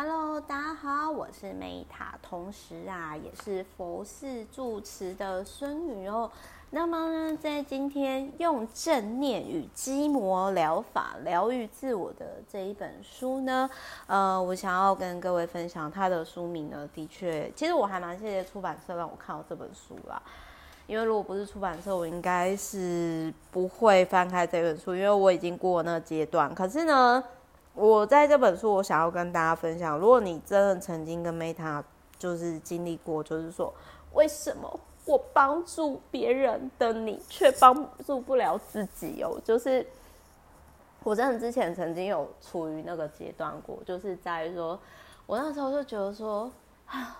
Hello，大家好，我是美塔同时啊也是佛寺住持的孙女哦。那么呢，在今天用正念与基摩疗法疗愈自我的这一本书呢，呃，我想要跟各位分享它的书名呢，的确，其实我还蛮谢谢出版社让我看到这本书啦，因为如果不是出版社，我应该是不会翻开这本书，因为我已经过那个阶段。可是呢。我在这本书，我想要跟大家分享，如果你真的曾经跟 Meta 就是经历过，就是说，为什么我帮助别人的你，却帮助不了自己哦？就是我真的之前曾经有处于那个阶段过，就是在于说，我那时候就觉得说，啊，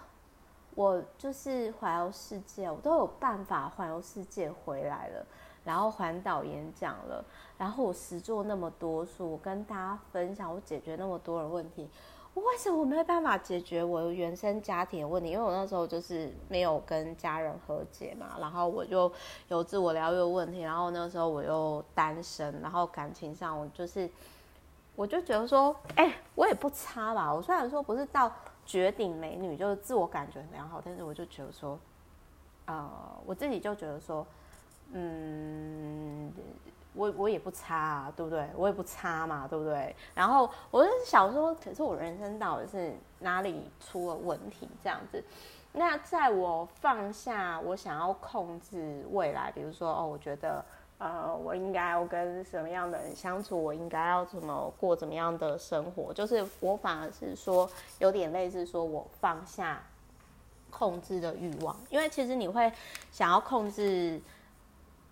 我就是环游世界，我都有办法环游世界回来了。然后环岛演讲了，然后我实做那么多书，我跟大家分享，我解决那么多的问题，我为什么没有办法解决我原生家庭的问题？因为我那时候就是没有跟家人和解嘛，然后我就有自我疗愈的问题，然后那时候我又单身，然后感情上我就是，我就觉得说，哎，我也不差吧，我虽然说不是到绝顶美女，就是自我感觉良好，但是我就觉得说，呃，我自己就觉得说。嗯，我我也不差啊，对不对？我也不差嘛，对不对？然后我就想说，可是我人生到底是哪里出了问题？这样子，那在我放下我想要控制未来，比如说哦，我觉得呃，我应该要跟什么样的人相处，我应该要怎么过怎么样的生活，就是我反而是说有点类似说我放下控制的欲望，因为其实你会想要控制。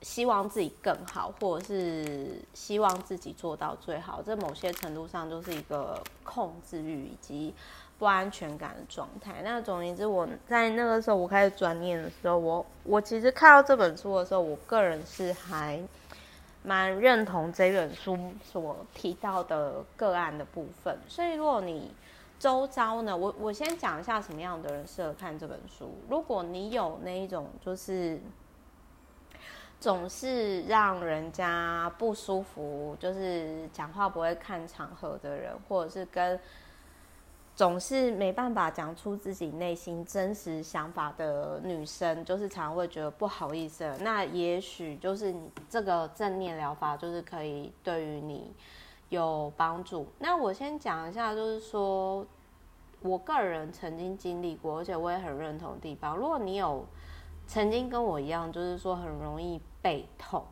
希望自己更好，或者是希望自己做到最好，这某些程度上就是一个控制欲以及不安全感的状态。那总而言之，我在那个时候我开始转念的时候，我我其实看到这本书的时候，我个人是还蛮认同这本书所提到的个案的部分。所以，如果你周遭呢，我我先讲一下什么样的人适合看这本书。如果你有那一种就是。总是让人家不舒服，就是讲话不会看场合的人，或者是跟总是没办法讲出自己内心真实想法的女生，就是常常会觉得不好意思。那也许就是你这个正念疗法，就是可以对于你有帮助。那我先讲一下，就是说我个人曾经经历过，而且我也很认同地方。如果你有。曾经跟我一样，就是说很容易背痛，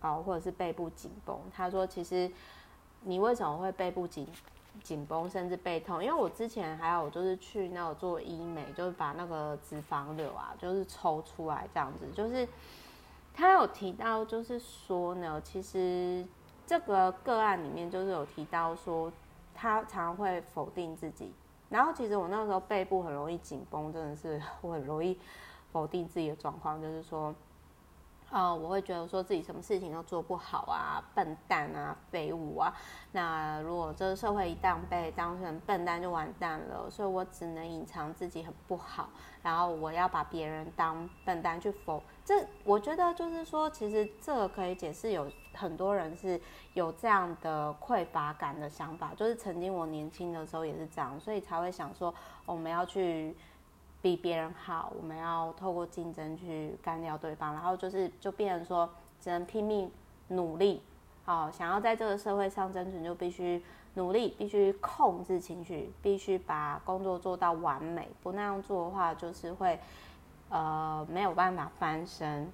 哦，或者是背部紧绷。他说，其实你为什么会背部紧紧绷，甚至背痛？因为我之前还有就是去那个做医美，就是把那个脂肪瘤啊，就是抽出来这样子。就是他有提到，就是说呢，其实这个个案里面就是有提到说，他常常会否定自己。然后其实我那时候背部很容易紧绷，真的是我很容易。否定自己的状况，就是说，呃，我会觉得说自己什么事情都做不好啊，笨蛋啊，废物啊。那如果这个社会一旦被当成笨蛋，就完蛋了。所以我只能隐藏自己很不好，然后我要把别人当笨蛋去否。这我觉得就是说，其实这可以解释，有很多人是有这样的匮乏感的想法，就是曾经我年轻的时候也是这样，所以才会想说我们要去。比别人好，我们要透过竞争去干掉对方，然后就是就变成说，只能拼命努力，好，想要在这个社会上生存，就必须努力，必须控制情绪，必须把工作做到完美，不那样做的话，就是会呃没有办法翻身。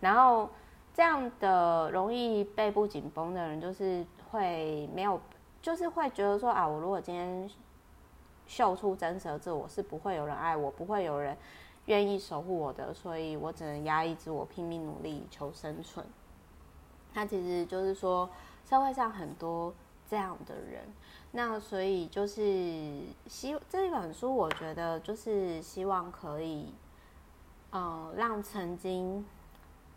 然后这样的容易背部紧绷的人，就是会没有，就是会觉得说啊，我如果今天。秀出真实的自我，是不会有人爱我，不会有人愿意守护我的，所以我只能压抑自我，拼命努力求生存。他其实就是说，社会上很多这样的人，那所以就是希这一本书，我觉得就是希望可以，呃，让曾经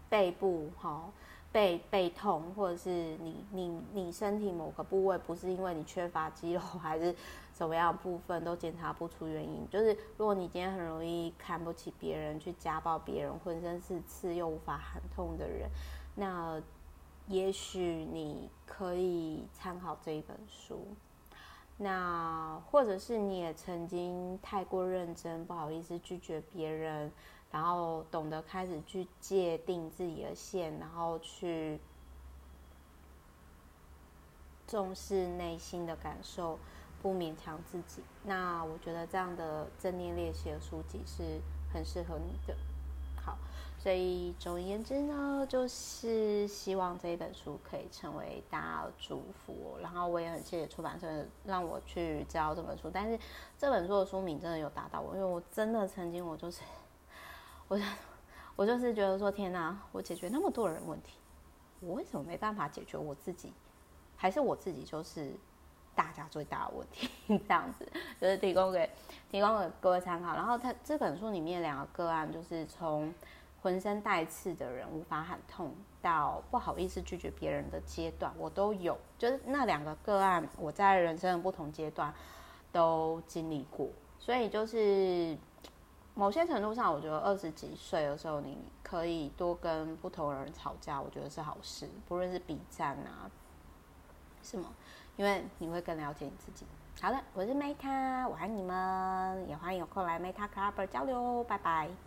背部哈背背痛，或者是你你你身体某个部位不是因为你缺乏肌肉，还是。什么样部分都检查不出原因，就是如果你今天很容易看不起别人，去家暴别人，浑身是刺又无法喊痛的人，那也许你可以参考这一本书。那或者是你也曾经太过认真，不好意思拒绝别人，然后懂得开始去界定自己的线，然后去重视内心的感受，不勉强自己。那我觉得这样的正念练习的书籍是很适合你的。好。所以总而言之呢，就是希望这一本书可以成为大家的祝福。然后我也很谢谢出版社让我去教这本书。但是这本书的书名真的有打到我，因为我真的曾经我就是，我就我就是觉得说天哪，我解决那么多人问题，我为什么没办法解决我自己？还是我自己就是大家最大的问题？这样子就是提供给提供给各位参考。然后他这本书里面两个个案就是从。浑身带刺的人无法喊痛，到不好意思拒绝别人的阶段，我都有。就是那两个个案，我在人生的不同阶段都经历过。所以就是某些程度上，我觉得二十几岁的时候，你可以多跟不同的人吵架，我觉得是好事。不论是比战啊，什么，因为你会更了解你自己。好的，我是 Meta，我爱你们，也欢迎有空来 Meta Club 交流，拜拜。